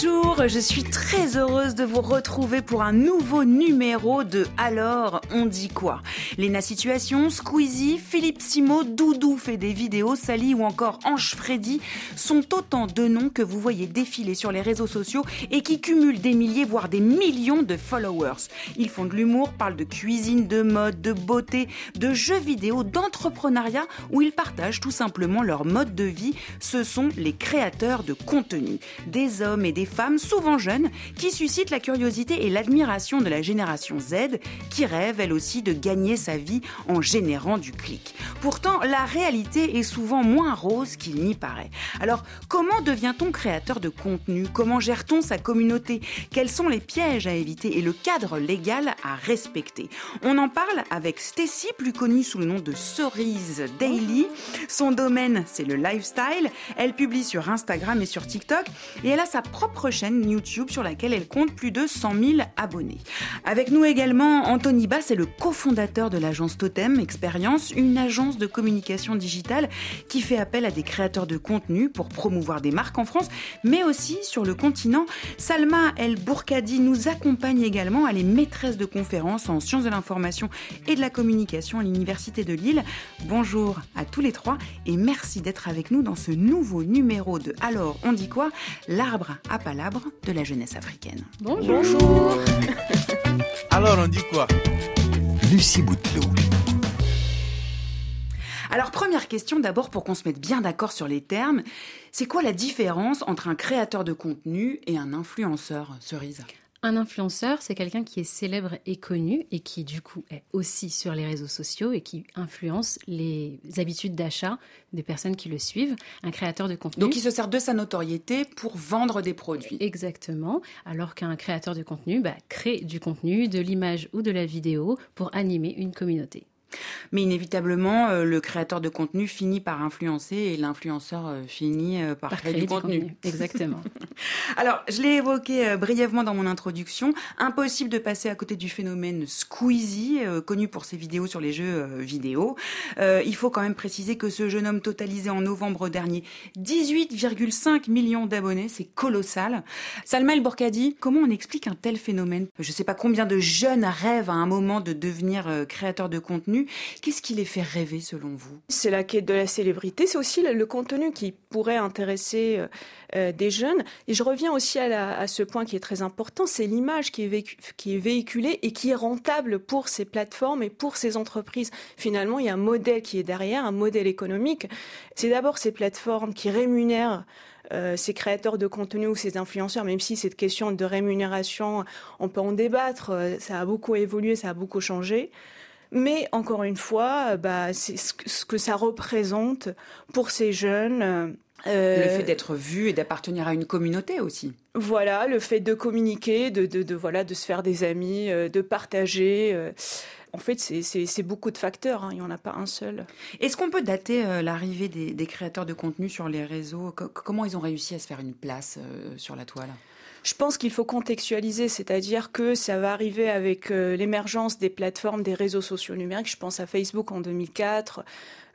Bonjour, je suis très heureuse de vous retrouver pour un nouveau numéro de Alors on dit quoi? Léna Situation, Squeezie, Philippe Simo, Doudou fait des vidéos, Sally ou encore Ange Freddy sont autant de noms que vous voyez défiler sur les réseaux sociaux et qui cumulent des milliers voire des millions de followers. Ils font de l'humour, parlent de cuisine, de mode, de beauté, de jeux vidéo, d'entrepreneuriat où ils partagent tout simplement leur mode de vie. Ce sont les créateurs de contenu, des hommes et des femmes souvent jeunes qui suscitent la curiosité et l'admiration de la génération Z qui rêve elle aussi de gagner sa vie en générant du clic. Pourtant, la réalité est souvent moins rose qu'il n'y paraît. Alors, comment devient-on créateur de contenu? Comment gère-t-on sa communauté? Quels sont les pièges à éviter et le cadre légal à respecter? On en parle avec Stacy, plus connue sous le nom de Cerise Daily. Son domaine, c'est le lifestyle. Elle publie sur Instagram et sur TikTok et elle a sa propre chaîne YouTube sur laquelle elle compte plus de 100 000 abonnés. Avec nous également, Anthony Bass est le cofondateur de l'agence Totem Expérience, une agence de communication digitale qui fait appel à des créateurs de contenu pour promouvoir des marques en France, mais aussi sur le continent. Salma El Bourkadi nous accompagne également. Elle est maîtresse de conférences en sciences de l'information et de la communication à l'Université de Lille. Bonjour à tous les trois et merci d'être avec nous dans ce nouveau numéro de Alors on dit quoi? L'arbre à palabre de la jeunesse africaine. Bonjour. Alors on dit quoi? Lucie Bouteloup. Alors première question d'abord pour qu'on se mette bien d'accord sur les termes, c'est quoi la différence entre un créateur de contenu et un influenceur, Cerise Un influenceur, c'est quelqu'un qui est célèbre et connu et qui du coup est aussi sur les réseaux sociaux et qui influence les habitudes d'achat des personnes qui le suivent. Un créateur de contenu. Donc il se sert de sa notoriété pour vendre des produits. Exactement. Alors qu'un créateur de contenu bah, crée du contenu, de l'image ou de la vidéo pour animer une communauté. Mais inévitablement, euh, le créateur de contenu finit par influencer et l'influenceur euh, finit euh, par, Par créer créer du du contenu. contenu. Exactement. Alors, je l'ai évoqué brièvement dans mon introduction. Impossible de passer à côté du phénomène Squeezie, connu pour ses vidéos sur les jeux vidéo. Il faut quand même préciser que ce jeune homme totalisait en novembre dernier 18,5 millions d'abonnés. C'est colossal. Salma El Bourkadi, comment on explique un tel phénomène? Je ne sais pas combien de jeunes rêvent à un moment de devenir créateurs de contenu. Qu'est-ce qui les fait rêver selon vous? C'est la quête de la célébrité, c'est aussi le, contenu qui pourrait intéresser euh, euh, des jeunes. Et je reviens aussi à, à ce point qui est très important, c'est l'image qui, est véhiculée et qui est rentable pour ces plateformes et pour ces entreprises. Finalement, il y a un modèle qui est derrière, un modèle économique. C'est d'abord ces plateformes qui rémunèrent euh, ces créateurs de contenu ou ces influenceurs, même si cette question de rémunération, on peut en débattre, ça a beaucoup évolué, ça a beaucoup changé. Mais encore une fois, euh, bah, c'est ce que, ce que ça représente pour ces jeunes. euh, Le fait d'être vu et d'appartenir à une communauté aussi. voilà, le fait de communiquer, de, de, de, voilà, de se faire des amis, euh, de partager. euh, en fait, c'est- beaucoup de facteurs. hein, il n'y en a pas un seul. Est-ce qu'on peut dater euh, l'arrivée des, des créateurs de contenu sur les réseaux? Co- Comment ils ont réussi à se faire une place euh, sur la toile? Je pense qu'il faut contextualiser, c'est-à-dire que ça va arriver avec euh, l'émergence des plateformes, des réseaux sociaux numériques. Je pense à Facebook en 2004,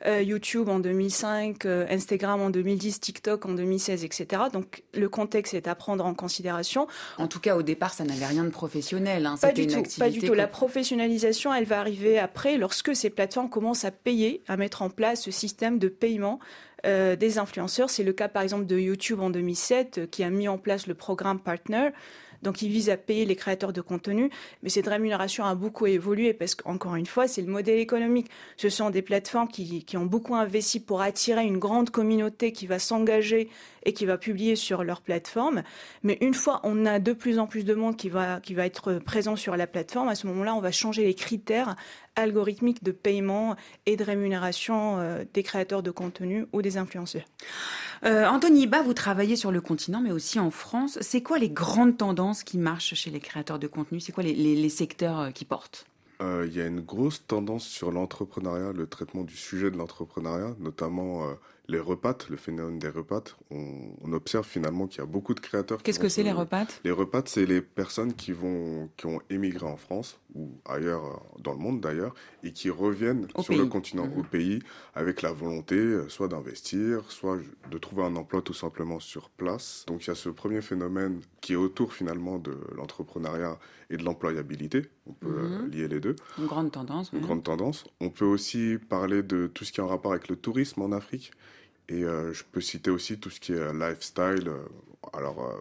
euh, YouTube en 2005, euh, Instagram en 2010, TikTok en 2016, etc. Donc le contexte est à prendre en considération. En tout cas, au départ, ça n'avait rien de professionnel. hein. Pas du une tout, pas du tout. La professionnalisation, elle va arriver après, lorsque ces plateformes commencent à payer, à mettre en place ce système de paiement euh, des influenceurs. C'est le cas par exemple de YouTube en 2007, euh, qui a mis en place le programme Partner. Donc, il vise à payer les créateurs de contenu, mais cette rémunération a beaucoup évolué parce qu'encore une fois, c'est le modèle économique. Ce sont des plateformes qui, qui ont beaucoup investi pour attirer une grande communauté qui va s'engager et qui va publier sur leur plateforme. Mais une fois on a de plus en plus de monde qui va, qui va être présent sur la plateforme, à ce moment-là, on va changer les critères algorithmiques de paiement et de rémunération euh, des créateurs de contenu ou des influenceurs. Euh, Anthony Bas, vous travaillez sur le continent, mais aussi en France. C'est quoi les grandes tendances qui marchent chez les créateurs de contenu? C'est quoi les, les- les secteurs euh, qui portent? Euh, il y a une grosse tendance sur l'entrepreneuriat, le traitement du sujet de l'entrepreneuriat, notamment euh, les repates, le phénomène des repates. On, observe finalement qu'il y a beaucoup de créateurs. Qu'est-ce que c'est les repates? Les repates, c'est les personnes qui vont, qui ont émigré en France ou ailleurs euh, dans le monde d'ailleurs et qui reviennent sur le continent, mmh. au pays, avec la volonté soit d'investir, soit de trouver un emploi tout simplement sur place. Donc il y a ce premier phénomène qui est autour finalement de l'entrepreneuriat et de l'employabilité. On peut mmh. lier les deux. Une grande tendance. Une grande tendance. On peut aussi parler de tout ce qui est en rapport avec le tourisme en Afrique. Et euh, je peux citer aussi tout ce qui est lifestyle. Alors, euh,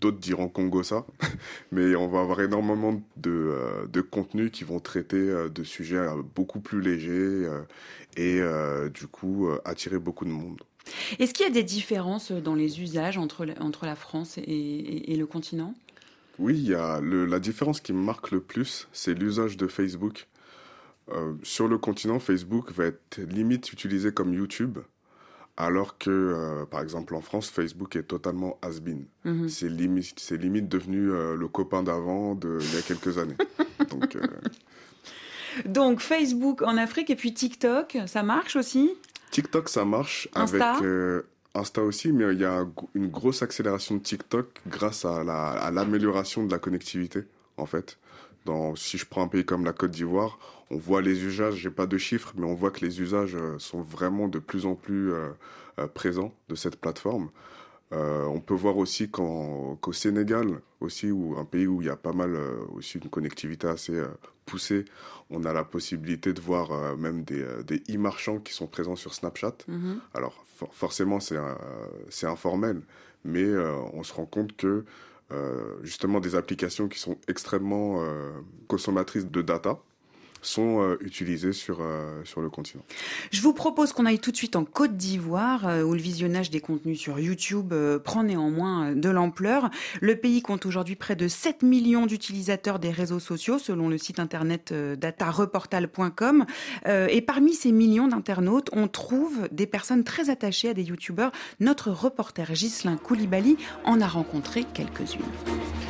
d'autres diront Congo ça, mais on va avoir énormément de, euh, de contenus qui vont traiter de sujets beaucoup plus légers et du coup attirer beaucoup de monde. Est-ce qu'il y a des différences dans les usages entre, entre la France et, et le continent? Oui, il y a la différence qui me marque le plus, c'est l'usage de Facebook. sur le continent, Facebook va être limite utilisé comme YouTube alors que, euh, par exemple, en France, Facebook est totalement has-been. Mhm. C'est limite, devenu euh, le copain d'avant il y a quelques années. Donc, euh, Donc, Facebook en Afrique et puis TikTok, ça marche aussi? TikTok, ça marche Insta avec Insta aussi, mais il y a une grosse accélération de TikTok grâce à, l'amélioration de la connectivité, en fait. Dans, si je prends un pays comme la Côte d'Ivoire, on voit les usages, j'ai pas de chiffres, mais on voit que les usages euh, sont vraiment de plus en plus euh, euh, présents de cette plateforme. on peut voir aussi qu'au Sénégal, aussi, où un pays où il y a pas mal aussi une connectivité assez poussée, on a la possibilité de voir même des, des e-marchands qui sont présents sur Snapchat. Mm-hmm. Alors forcément c'est informel, mais on se rend compte que justement des applications qui sont extrêmement consommatrices de data sont euh, utilisés sur, euh, sur le continent. Je vous propose qu'on aille tout de suite en Côte d'Ivoire, euh, où le visionnage des contenus sur YouTube prend néanmoins de l'ampleur. Le pays compte aujourd'hui près de 7 millions d'utilisateurs des réseaux sociaux, selon le site internet datareportal.com. et parmi ces millions d'internautes, on trouve des personnes très attachées à des YouTubeurs. Notre reporter Ghislain Koulibaly en a rencontré quelques-unes.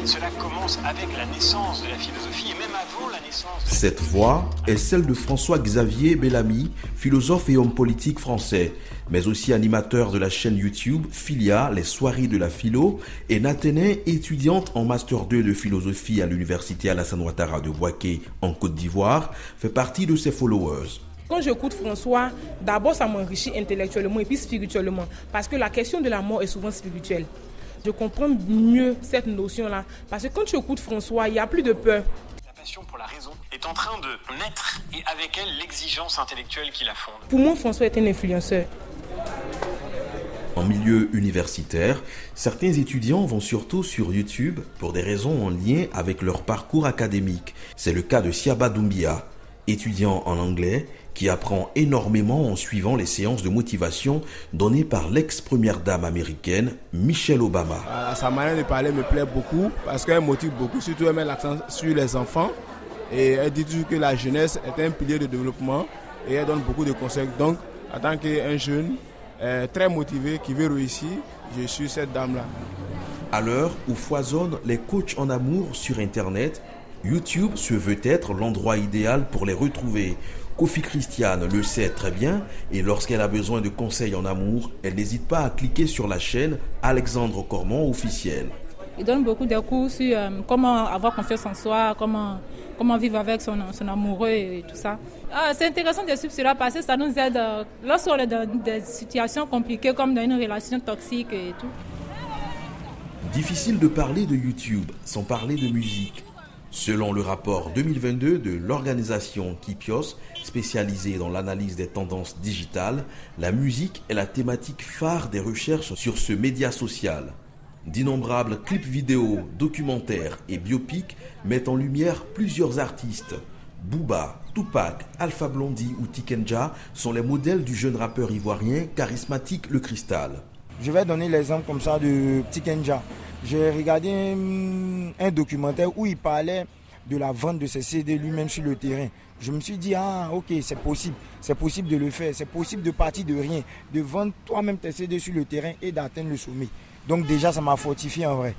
Cela commence avec la naissance de la philosophie et même avant la naissance de... Cette voix est celle de François-Xavier Bellamy, philosophe et homme politique français, mais aussi animateur de la chaîne YouTube Philia, les soirées de la philo, et Nathalie, étudiante en Master 2 de philosophie à l'Université Alassane Ouattara de Boaké en Côte d'Ivoire, fait partie de ses followers. Quand j'écoute François, d'abord ça m'enrichit intellectuellement et puis spirituellement, parce que la question de la mort est souvent spirituelle. Je comprends mieux cette notion-là, parce que quand tu écoutes François, il n'y a plus de peur pour la raison en train de naître et avec elle l'exigence intellectuelle qui la fonde. Pour moi, François est un influenceur. En milieu universitaire, certains étudiants vont surtout sur YouTube pour des raisons en lien avec leur parcours académique. C'est le cas de Siaba Doumbia, étudiant en anglais qui apprend énormément en suivant les séances de motivation données par l'ex-première dame américaine Michelle Obama. Ah, sa manière de parler me plaît beaucoup parce qu'elle motive beaucoup, surtout elle met l'accent sur les enfants et elle dit toujours que la jeunesse est un pilier de développement et elle donne beaucoup de conseils. Donc, en tant qu'un jeune euh, très motivé qui veut réussir, je suis cette dame-là. À l'heure où foisonnent les coachs en amour sur Internet, YouTube se veut être l'endroit idéal pour les retrouver Kofi Christiane le sait très bien et lorsqu'elle a besoin de conseils en amour, elle n'hésite pas à cliquer sur la chaîne Alexandre Cormont officiel. Il donne beaucoup de cours sur euh, comment avoir confiance en soi, comment, comment vivre avec son, son amoureux et tout ça. Ah, c'est intéressant de suivre cela parce que ça nous aide euh, lorsqu'on est dans des situations compliquées comme dans une relation toxique et tout. Difficile de parler de YouTube sans parler de musique. Selon le rapport 2022 de l'organisation Kipios, spécialisée dans l'analyse des tendances digitales, la musique est la thématique phare des recherches sur ce média social. D'innombrables clips vidéo, documentaires et biopics mettent en lumière plusieurs artistes. Booba, Tupac, Alpha Blondie ou Tikenja sont les modèles du jeune rappeur ivoirien charismatique Le Cristal. Je vais donner l'exemple comme ça de Tikenja. J'ai regardé un, documentaire où il parlait de la vente de ses CD lui-même sur le terrain. Je me suis dit, ah ok, c'est possible, c'est possible de le faire, c'est possible de partir de rien, de vendre toi-même tes CD sur le terrain et d'atteindre le sommet. Donc déjà, ça m'a fortifié en vrai.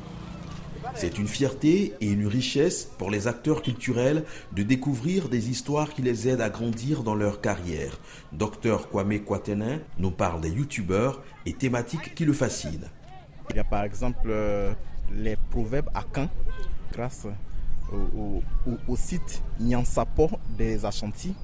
C'est une fierté et une richesse pour les acteurs culturels de découvrir des histoires qui les aident à grandir dans leur carrière. Docteur Kwame Kwatenin nous parle des youtubeurs et thématiques qui le fascinent. Il y a par exemple euh, les proverbes à Caen, grâce au, site Nyansapo des Achantis.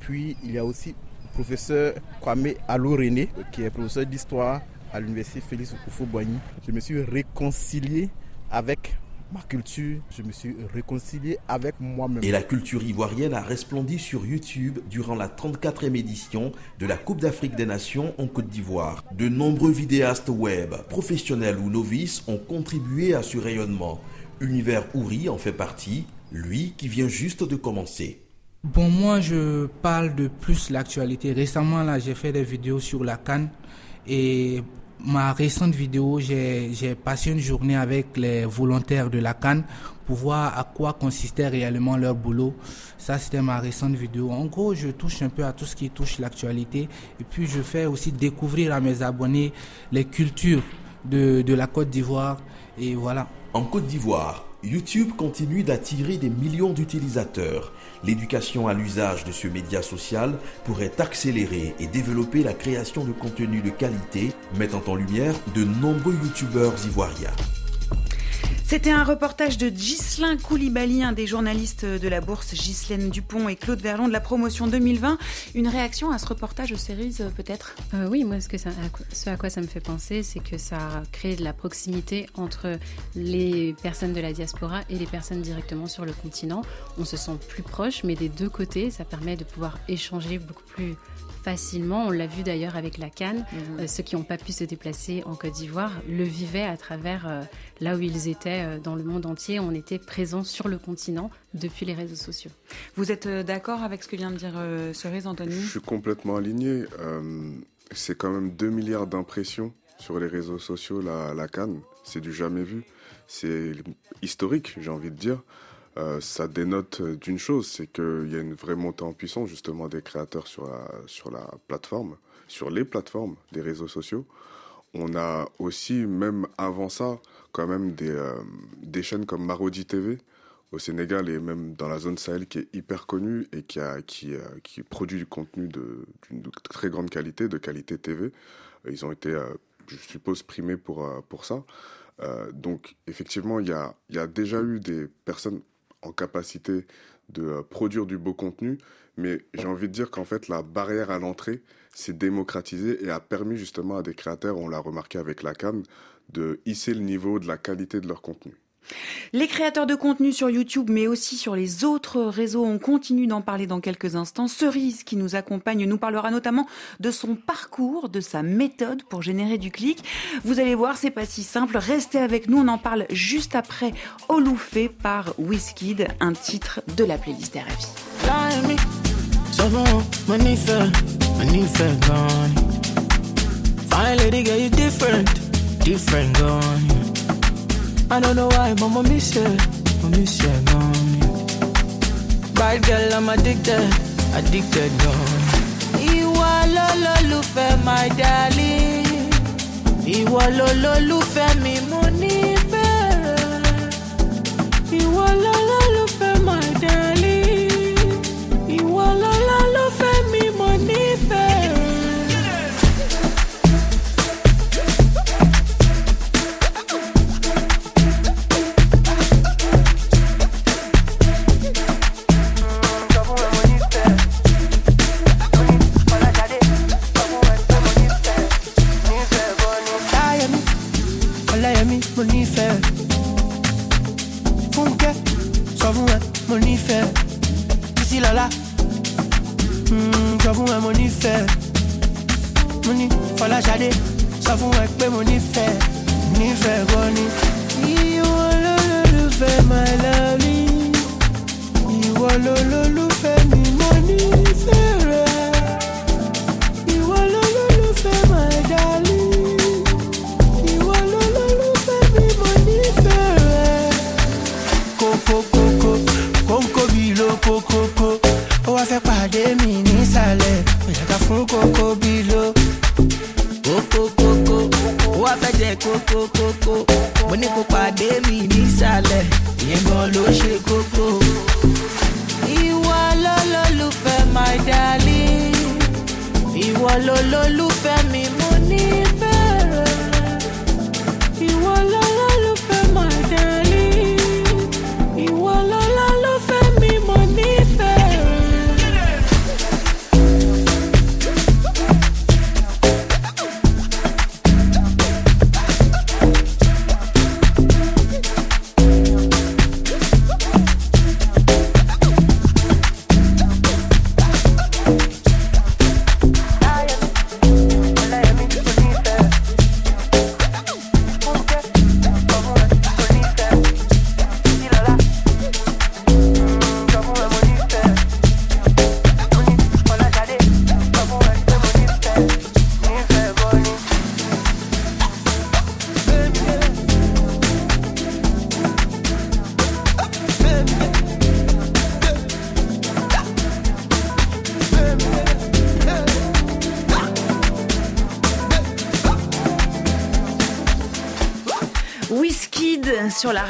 Puis il y a aussi le professeur Kwame Allo René, qui est professeur d'histoire à l'université Félix Oufo-Boigny. Je me suis réconcilié avec ma culture, je me suis réconcilié avec moi-même. Et la culture ivoirienne a resplendi sur YouTube durant la 34e édition de la Coupe d'Afrique des Nations en Côte d'Ivoire. De nombreux vidéastes web, professionnels ou novices, ont contribué à ce rayonnement. Univers Ouri en fait partie, lui qui vient juste de commencer. Bon, moi je parle de plus l'actualité. Récemment, là, j'ai fait des vidéos sur la Cannes et ma récente vidéo, j'ai passé une journée avec les volontaires de la Cannes pour voir à quoi consistait réellement leur boulot. Ça, c'était ma récente vidéo. En gros, je touche un peu à tout ce qui touche l'actualité et puis je fais aussi découvrir à mes abonnés les cultures de, de la Côte d'Ivoire et voilà. En Côte d'Ivoire, YouTube continue d'attirer des millions d'utilisateurs. L'éducation à l'usage de ce média social pourrait accélérer et développer la création de contenus de qualité, mettant en lumière de nombreux YouTubeurs ivoiriens. C'était un reportage de Ghislain Koulibaly, un des journalistes de la bourse, Ghislaine Dupont et Claude Verlon de la promotion 2020. Une réaction à ce reportage séries, euh, peut-être? Euh, Oui, moi, ce, ce à quoi ça me fait penser, c'est que ça crée de la proximité entre les personnes de la diaspora et les personnes directement sur le continent. On se sent plus proche, mais des deux côtés, ça permet de pouvoir échanger beaucoup plus facilement. On l'a vu d'ailleurs avec la Cannes. Mhm. Euh, ceux qui n'ont pas pu se déplacer en Côte d'Ivoire le vivaient à travers euh, là où ils étaient euh, dans le monde entier. On était présents sur le continent depuis les réseaux sociaux. Vous êtes d'accord avec ce que vient de dire Cerise, Anthony? Je suis complètement aligné. c'est quand même 2 milliards d'impressions sur les réseaux sociaux, la, la Cannes. C'est du jamais vu. C'est historique, j'ai envie de dire. Euh, ça dénote d'une chose, c'est qu'il y a une vraie montée en puissance justement des créateurs sur la, sur la plateforme, sur les plateformes des réseaux sociaux. On a aussi, même avant ça, quand même des, euh, des chaînes comme Marodi TV au Sénégal et même dans la zone Sahel qui est hyper connue et qui, a, qui, euh, qui produit du contenu d'une très grande qualité, de qualité TV. Ils ont été, je suppose, primés pour, pour ça. donc effectivement, il y a, y a déjà eu des personnes en capacité de euh, produire du beau contenu, mais j'ai envie de dire qu'en fait la barrière à l'entrée s'est démocratisée et a permis justement à des créateurs, on l'a remarqué avec la CAM, de hisser le niveau de la qualité de leur contenu. Les créateurs de contenu sur YouTube, mais aussi sur les autres réseaux, on continue d'en parler dans quelques instants. Cerise, qui nous accompagne, nous parlera notamment de son parcours, de sa méthode pour générer du clic. Vous allez voir, c'est pas si simple. Restez avec nous, on en parle juste après Oloufé par Wizkid, un titre de la playlist RFI. I don't know why, but I miss you. I miss you, gone. Bad girl, I'm addicted, addicted, gone. Ìwọ lolólùfẹ́, my darling. Ìwọ lolólùfẹ́ mi, mo nífẹ̀ẹ́ rẹ. Ìwọ lolólùfẹ́, my darling.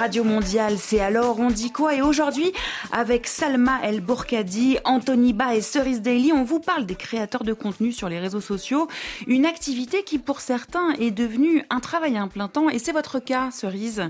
Radio mondiale, c'est alors on dit quoi? Et aujourd'hui, avec Salma El Bourkadi, Anthony Ba et Cerise Daily, on vous parle des créateurs de contenu sur les réseaux sociaux, une activité qui pour certains est devenue un travail à un plein temps, et c'est votre cas, Cerise.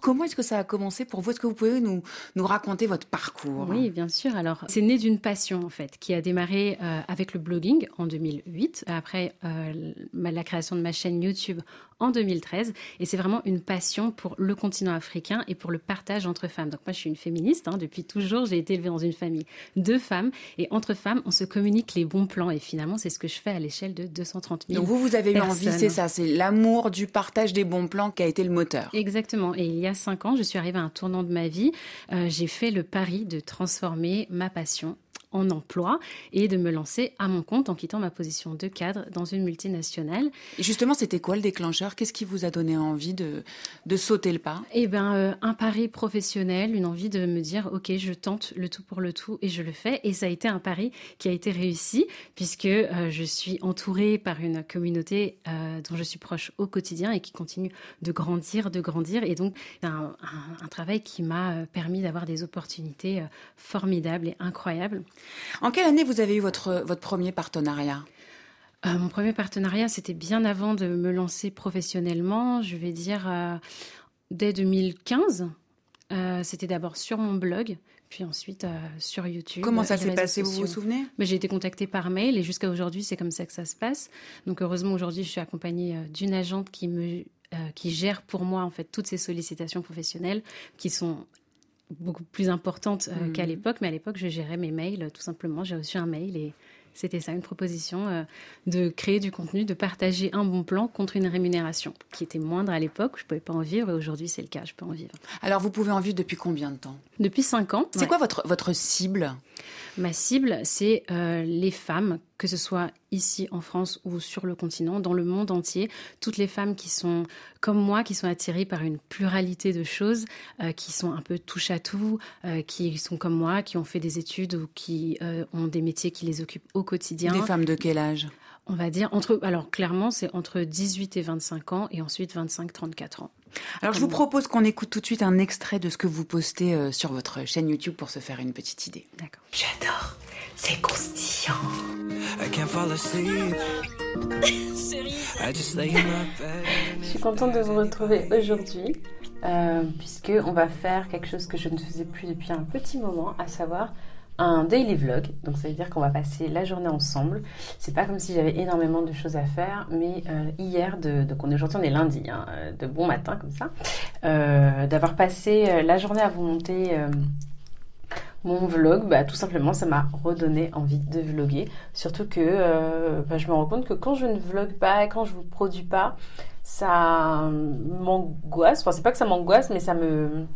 Comment est-ce que ça a commencé pour vous? Est-ce que vous pouvez nous, nous raconter votre parcours? Oui, bien sûr. Alors, c'est né d'une passion, en fait, qui a démarré euh, avec le blogging en 2008, après euh, la création de ma chaîne YouTube en 2013. Et c'est vraiment une passion pour le continent africain et pour le partage entre femmes. Donc moi, je suis une féministe. Hein, depuis toujours, j'ai été élevée dans une famille de femmes. Et entre femmes, on se communique les bons plans. Et finalement, c'est ce que je fais à l'échelle de 230 000 Donc vous, vous avez eu envie, c'est ça, c'est l'amour du partage des bons plans qui a été le moteur. Exactement. Et il y a cinq ans, je suis arrivée à un tournant de ma vie. Euh, j'ai fait le pari de transformer ma passion en emploi et de me lancer à mon compte en quittant ma position de cadre dans une multinationale. Et justement, c'était quoi le déclencheur? Qu'est-ce qui vous a donné envie de, de sauter le pas? Eh ben, euh, un pari professionnel, une envie de me dire, ok, je tente le tout pour le tout et je le fais. Et ça a été un pari qui a été réussi puisque euh, je suis entourée par une communauté euh, dont je suis proche au quotidien et qui continue de grandir, de grandir. Et donc, un, un, un travail qui m'a permis d'avoir des opportunités formidables et incroyables. En quelle année vous avez eu votre, votre premier partenariat? Euh, mon premier partenariat, c'était bien avant de me lancer professionnellement. Je vais dire euh, dès 2015. Euh, c'était d'abord sur mon blog, puis ensuite sur YouTube. Comment ça s'est passé, vous vous souvenez? Mais J'ai été contactée par mail et jusqu'à aujourd'hui, c'est comme ça que ça se passe. Donc heureusement, aujourd'hui, je suis accompagnée d'une agente qui me euh, qui gère pour moi en fait toutes ces sollicitations professionnelles qui sont beaucoup plus importantes euh, Mhm. qu'à l'époque. Mais à l'époque, je gérais mes mails tout simplement. J'ai reçu un mail et c'était ça, une proposition euh, de créer du contenu, de partager un bon plan contre une rémunération qui était moindre à l'époque. Je ne pouvais pas en vivre et aujourd'hui, c'est le cas. Je peux en vivre. Alors, vous pouvez en vivre depuis combien de temps? Depuis cinq ans. C'est ouais. quoi votre, votre cible? Ma cible, c'est euh, les femmes, que ce soit ici en France ou sur le continent, dans le monde entier, toutes les femmes qui sont comme moi, qui sont attirées par une pluralité de choses, euh, qui sont un peu touche à tout, euh, qui sont comme moi, qui ont fait des études ou qui euh, ont des métiers qui les occupent au quotidien. Des femmes de quel âge? On va dire entre, alors clairement, c'est entre 18 et 25 ans et ensuite 25-34 ans. Alors, je vous propose qu'on écoute tout de suite un extrait de ce que vous postez sur votre chaîne YouTube pour se faire une petite idée. D'accord. J'adore. C'est bed. Je suis contente de vous retrouver aujourd'hui, euh, puisque on va faire quelque chose que je ne faisais plus depuis un petit moment, à savoir un daily vlog. Donc ça veut dire qu'on va passer la journée ensemble. C'est pas comme si j'avais énormément de choses à faire, mais euh, hier, de, donc on est aujourd'hui on est lundi, hein, de bon matin comme ça, euh, d'avoir passé euh, la journée à vous monter. Mon vlog, bah, tout simplement, ça m'a redonné envie de vlogger. Surtout que euh, bah, je me rends compte que quand je ne vlog pas, quand je vous produis pas, ça m'angoisse. Enfin, c'est pas que ça m'angoisse, mais ça me,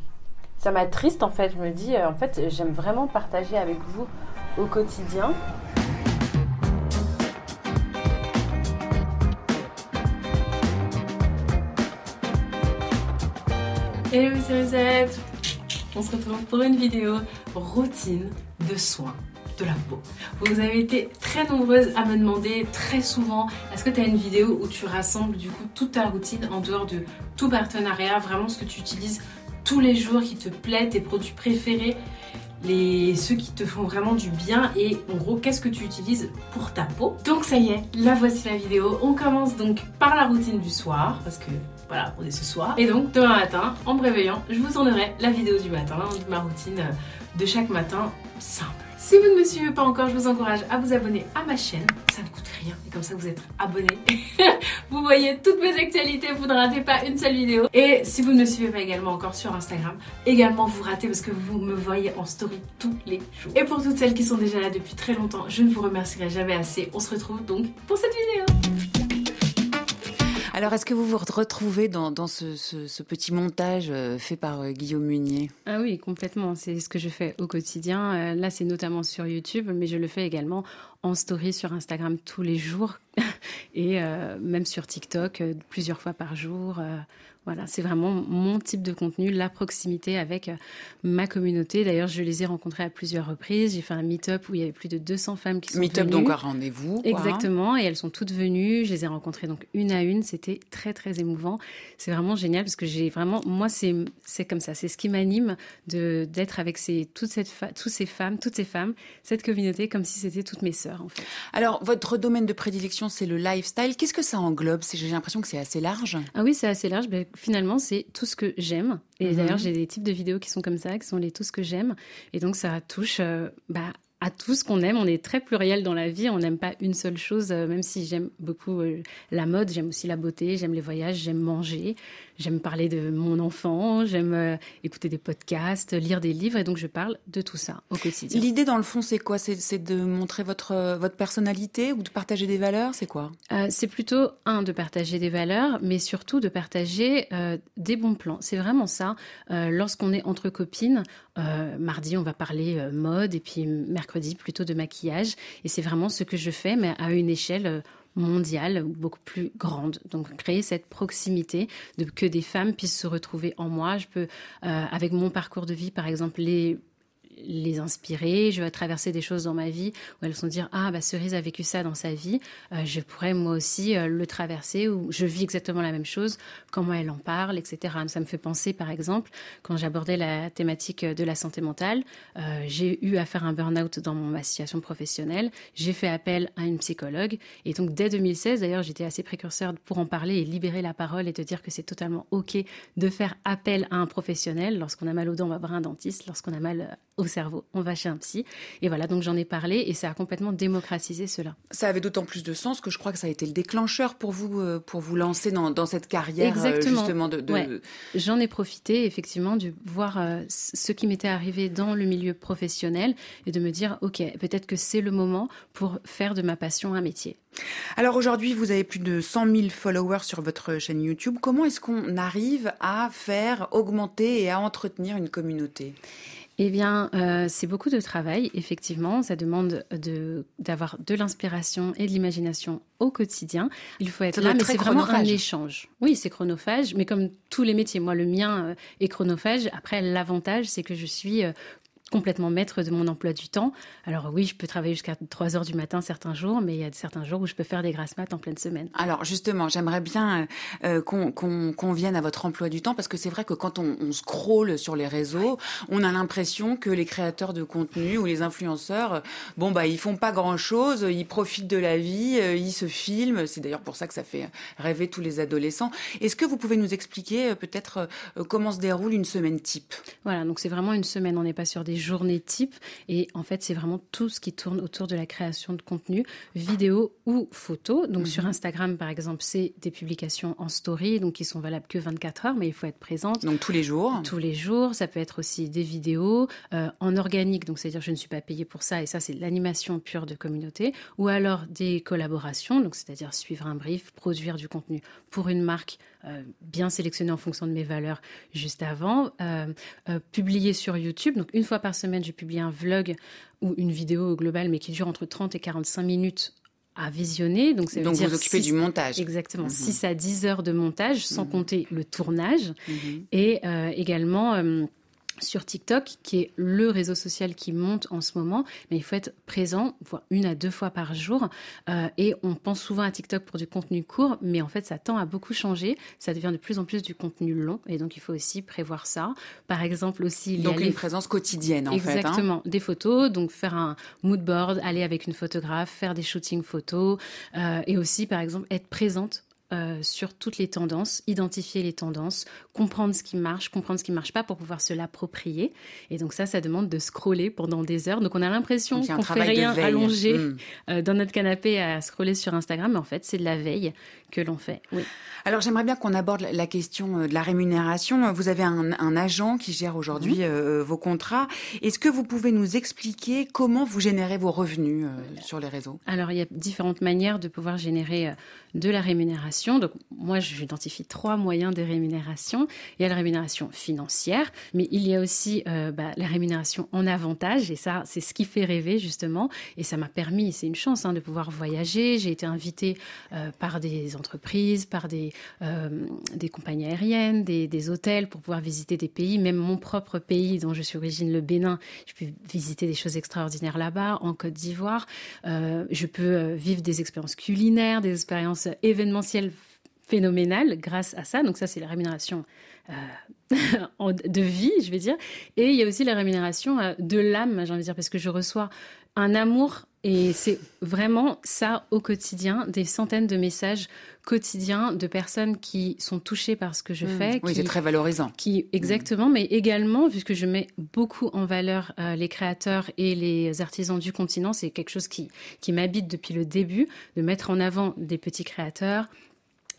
ça m'attriste en fait. Je me dis, euh, en fait, j'aime vraiment partager avec vous au quotidien. Hello, c'est. On se retrouve pour une vidéo routine de soins de la peau. Vous avez été très nombreuses à me demander très souvent est-ce que tu as une vidéo où tu rassembles du coup toute ta routine en dehors de tout partenariat, vraiment ce que tu utilises tous les jours qui te plaît, tes produits préférés, les, ceux qui te font vraiment du bien et en gros qu'est-ce que tu utilises pour ta peau? Donc ça y est, la voici la vidéo. On commence donc par la routine du soir parce que voilà, on est ce soir. Et donc demain matin, en me réveillant, je vous tournerai la vidéo du matin, de ma routine de chaque matin simple. Si vous ne me suivez pas encore, je vous encourage à vous abonner à ma chaîne. Ça ne coûte rien. Et comme ça, vous êtes abonné. vous voyez toutes mes actualités. Vous ne ratez pas une seule vidéo. Et si vous ne me suivez pas également encore sur Instagram, également vous ratez parce que vous me voyez en story tous les jours. Et pour toutes celles qui sont déjà là depuis très longtemps, je ne vous remercierai jamais assez. On se retrouve donc pour cette vidéo. Alors, est-ce que vous vous retrouvez dans, ce, petit montage euh, fait par euh, Guillaume Munier? Ah oui, complètement. C'est ce que je fais au quotidien. Euh, là, c'est notamment sur YouTube, mais je le fais également en story sur Instagram tous les jours et même sur TikTok plusieurs fois par jour. Voilà, c'est vraiment mon type de contenu, la proximité avec euh, ma communauté. D'ailleurs, je les ai rencontrées à plusieurs reprises. J'ai fait un meet-up où il y avait plus de 200 femmes qui sont meet venues. Meet-up donc un rendez-vous. Exactement, et elles sont toutes venues. Je les ai rencontrées donc une à une. C'était très très émouvant. C'est vraiment génial parce que j'ai vraiment, moi c'est c'est comme ça, c'est ce qui m'anime de d'être avec ces toute cette toutes ces femmes, toutes ces femmes, cette communauté comme si c'était toutes mes sœurs en fait. Alors votre domaine de prédilection c'est le lifestyle. Qu'est-ce que ça englobe? J'ai l'impression que c'est assez large. Ah oui, c'est assez large. Ben, finalement, c'est tout ce que j'aime. Et mhm. d'ailleurs, j'ai des types de vidéos qui sont comme ça, qui sont les tout ce que j'aime. Et donc, ça touche euh, bah, à tout ce qu'on aime. On est très pluriel dans la vie. On n'aime pas une seule chose, euh, même si j'aime beaucoup euh, la mode, j'aime aussi la beauté, j'aime les voyages, j'aime manger, j'aime parler de mon enfant, j'aime euh, écouter des podcasts, lire des livres. Et donc, je parle de tout ça au quotidien. L'idée, dans le fond, c'est quoi? C'est de montrer votre, votre personnalité ou de partager des valeurs? C'est quoi? C'est plutôt, un, de partager des valeurs, mais surtout de partager des bons plans. C'est vraiment ça. Lorsqu'on est entre copines, mardi, on va parler mode et puis mercredi, plutôt de maquillage. Et c'est vraiment ce que je fais, mais à une échelle euh, mondiale, beaucoup plus grande. Donc créer cette proximité, de que des femmes puissent se retrouver en moi. Je peux, euh, avec mon parcours de vie, par exemple, les les inspirer, je vais traverser des choses dans ma vie où elles vont dire ah bah Cerise a vécu ça dans sa vie, euh, je pourrais moi aussi euh, le traverser ou je vis exactement la même chose, comment elle en parle, etc. Ça me fait penser par exemple quand j'abordais la thématique de la santé mentale, euh, j'ai eu à faire un burn-out dans mon situation professionnelle, j'ai fait appel à une psychologue et donc dès 2016 d'ailleurs j'étais assez précurseur pour en parler et libérer la parole et te dire que c'est totalement ok de faire appel à un professionnel. Lorsqu'on a mal aux dents on va voir un dentiste, lorsqu'on a mal au cerveau, on va chez un psy. Et voilà, donc j'en ai parlé et ça a complètement démocratisé cela. Ça avait d'autant plus de sens que je crois que ça a été le déclencheur pour vous, euh, pour vous lancer dans, cette carrière euh, Exactement. justement de... J'en ai profité effectivement de voir euh, ce qui m'était arrivé dans le milieu professionnel et de me dire, ok, peut-être que c'est le moment pour faire de ma passion un métier. Alors aujourd'hui, vous avez plus de 100 000 followers sur votre chaîne YouTube. Comment est-ce qu'on arrive à faire augmenter et à entretenir une communauté? Eh bien, euh, c'est beaucoup de travail, effectivement. Ça demande d'avoir de, l'inspiration et de l'imagination au quotidien. Il faut être là, mais c'est vraiment un échange. Oui, c'est chronophage, mais comme tous les métiers, moi, le mien euh, est chronophage. Après, l'avantage, c'est que je suis euh, complètement maître de mon emploi du temps. Alors oui, je peux travailler jusqu'à 3 heures du matin certains jours, mais il y a certains jours où je peux faire des grasses maths en pleine semaine. Alors justement, j'aimerais bien euh, qu'on vienne à votre emploi du temps parce que c'est vrai que quand on, on scrolle sur les réseaux, on a l'impression que les créateurs de contenu ou les influenceurs, bon bah ils font pas grand chose, ils profitent de la vie, euh, ils se filment. C'est d'ailleurs pour ça que ça fait rêver tous les adolescents. Est-ce que vous pouvez nous expliquer euh, peut-être comment se déroule une semaine type? Voilà, donc c'est vraiment une semaine. On n'est pas sur des journée type. Et en fait, c'est vraiment tout ce qui tourne autour de la création de contenu, vidéo ou photo. Donc sur mhm. Instagram, par exemple, c'est des publications en story, donc qui sont valables que 24 heures, mais il faut être présente. Donc tous les jours Tous les jours. Ça peut être aussi des vidéos euh, en organique, donc c'est-à-dire je ne suis pas payée pour ça, et ça, c'est l'animation pure de communauté. Ou alors des collaborations, donc c'est-à-dire suivre un brief, produire du contenu pour une marque euh, bien sélectionné en fonction de mes valeurs juste avant, euh, publier sur YouTube. Donc une fois par semaine, je publie un vlog ou une vidéo globale, mais qui dure entre 30 et 45 minutes à visionner. Donc, ça veut dire vous occupez du montage. Exactement, 6 mhm. à 10 heures de montage, sans mhm. compter le tournage. Mhm. Et euh, également... Sur TikTok, qui est le réseau social qui monte en ce moment, mais il faut être présent voire une à deux fois par jour. Euh, et on pense souvent à TikTok pour du contenu court, mais en fait, ça tend à beaucoup changer. Ça devient de plus en plus du contenu long, et donc il faut aussi prévoir ça. Par exemple aussi, il donc une présence quotidienne en fait. Hein. Exactement, des photos, donc faire un mood board, aller avec une photographe, faire des shootings photos, euh, et aussi par exemple être présente euh, sur toutes les tendances, identifier les tendances, comprendre ce qui marche, comprendre ce qui ne marche pas pour pouvoir se l'approprier. Et donc ça, ça demande de scroller pendant des heures. Donc on a l'impression qu'on fait rien allongé hmm. euh, dans notre canapé à scroller sur Instagram, mais en fait c'est de la veille que l'on fait. Oui. Alors j'aimerais bien qu'on aborde la question euh, de la rémunération. Vous avez un, agent qui gère aujourd'hui euh, vos contrats. Est-ce que vous pouvez nous expliquer comment vous générez vos revenus sur les réseaux? Alors il y a différentes manières de pouvoir générer de la rémunération. Donc moi j'identifie trois moyens de rémunération. Il y a la rémunération financière, mais il y a aussi bah, la rémunération en avantage. Et ça c'est ce qui fait rêver justement. Et ça m'a permis, c'est une chance hein, de pouvoir voyager. J'ai été invitée par des entreprises, par des euh, des compagnies aériennes, des, hôtels pour pouvoir visiter des pays, même mon propre pays dont je suis origine, le Bénin. Je peux visiter des choses extraordinaires là-bas, en Côte d'Ivoire. Euh, je peux euh, vivre des expériences culinaires, des expériences événementielles phénoménales grâce à ça. Donc ça, c'est la rémunération de vie, je vais dire. Et il y a aussi la rémunération de l'âme, j'ai envie de dire, parce que je reçois un amour et c'est vraiment ça au quotidien, des centaines de messages quotidiens de personnes qui sont touchées par ce que je mmh. fais. Oui, c'est très valorisant. Qui, exactement, mais également, puisque je mets beaucoup en valeur euh, les créateurs et les artisans du continent, c'est quelque chose qui, qui m'habite depuis le début, de mettre en avant des petits créateurs,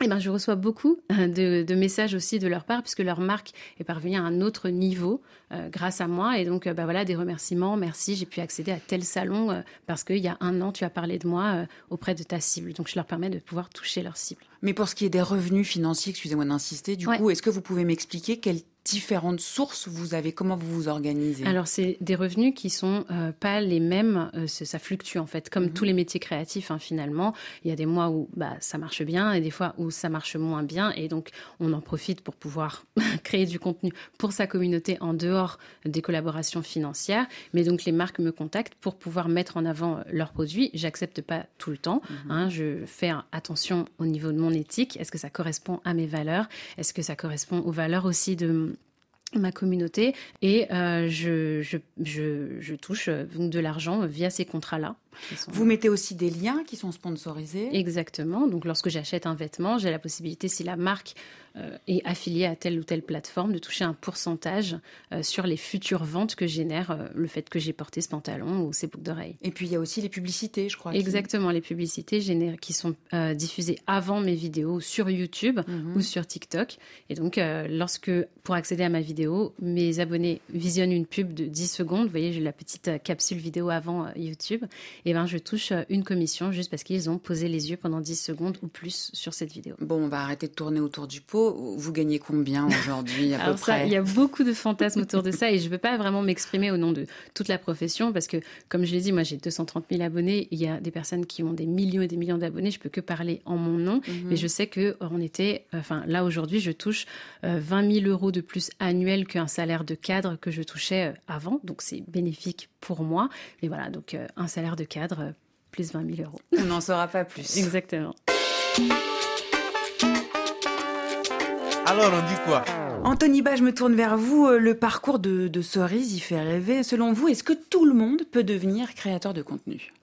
eh ben, je reçois beaucoup euh, de, messages aussi de leur part, puisque leur marque est parvenue à un autre niveau euh, grâce à moi. Et donc, euh, bah, voilà, des remerciements. Merci, j'ai pu accéder à tel salon parce qu'il y a un an, tu as parlé de moi auprès de ta cible. Donc, je leur permets de pouvoir toucher leur cible. Mais pour ce qui est des revenus financiers, excusez-moi d'insister, du coup, est-ce que vous pouvez m'expliquer quel différentes sources vous avez Comment vous vous organisez? Alors, c'est des revenus qui sont euh, pas les mêmes. Euh, ça fluctue en fait, comme mhm. tous les métiers créatifs. Hein, finalement, il y a des mois où bah, ça marche bien et des fois où ça marche moins bien. Et donc, on en profite pour pouvoir créer du contenu pour sa communauté en dehors des collaborations financières. Mais donc, les marques me contactent pour pouvoir mettre en avant leurs produits. J'accepte pas tout le temps. Mhm. Hein, je fais attention au niveau de mon éthique. Est-ce que ça correspond à mes valeurs? Est-ce que ça correspond aux valeurs aussi de ma communauté et euh, je, je, je, je, touche euh, de l'argent via ces contrats-là. Vous mettez aussi des liens qui sont sponsorisés Exactement. Donc lorsque j'achète un vêtement, j'ai la possibilité, si la marque euh, est affiliée à telle ou telle plateforme, de toucher un pourcentage euh, sur les futures ventes que génère euh, le fait que j'ai porté ce pantalon ou ces boucles d'oreilles. Et puis il y a aussi les publicités, je crois. Exactement, les publicités qui sont diffusées avant mes vidéos sur YouTube mhm. ou sur TikTok. Et donc lorsque, pour accéder à ma vidéo, mes abonnés visionnent une pub de 10 secondes, vous voyez, j'ai la petite capsule vidéo avant YouTube, et ben je touche une commission juste parce qu'ils ont posé les yeux pendant 10 secondes ou plus sur cette vidéo. Bon, on va arrêter de tourner autour du pot vous gagnez combien aujourd'hui à peu près Il y a beaucoup de fantasmes autour de ça et je ne veux pas vraiment m'exprimer au nom de toute la profession parce que, comme je l'ai dit, moi j'ai 230 000 abonnés. Il y a des personnes qui ont des millions et des millions d'abonnés. Je peux que parler en mon nom, mhm. mais je sais que on était, enfin là aujourd'hui, je touche 20 euh, 000 euros de plus annuel qu'un salaire de cadre que je touchais euh, avant. Donc c'est bénéfique pour moi. Mais voilà, donc euh, un salaire de cadre plus 20 000 euros. On n'en saura pas plus. Exactement. Alors on dit quoi Anthony Ba, je me tourne vers vous. Euh, le parcours de, de Cerise, il fait rêver. Selon vous, est-ce que tout le monde peut devenir créateur de contenu?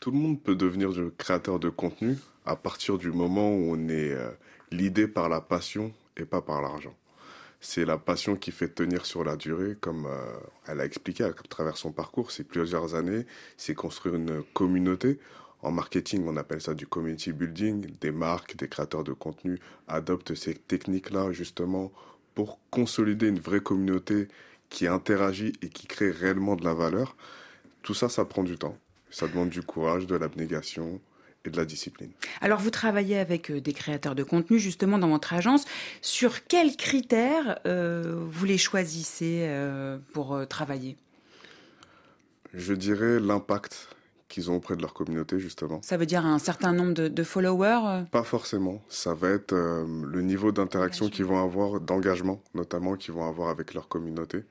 Tout le monde peut devenir créateur de contenu à partir du moment où on est euh, l'idée par la passion et pas par l'argent. C'est la passion qui fait tenir sur la durée, comme euh, elle a expliqué à travers son parcours. C'est plusieurs années, c'est construire une communauté. En marketing, on appelle ça du community building. Des marques, des créateurs de contenu adoptent ces techniques-là justement pour consolider une vraie communauté qui interagit et qui crée réellement de la valeur. Tout ça, ça prend du temps. Ça demande du courage, de l'abnégation et de la discipline. Alors, vous travaillez avec euh, des créateurs de contenu justement dans votre agence. Sur quels critères euh, vous les choisissez euh, pour travailler? Je dirais l'impact qu'ils ont auprès de leur communauté, justement. Ça veut dire un certain nombre de, followers euh? Pas forcément. Ça va être euh, le niveau d'interaction qu'ils vont avoir, d'engagement notamment, qu'ils vont avoir avec leur communauté.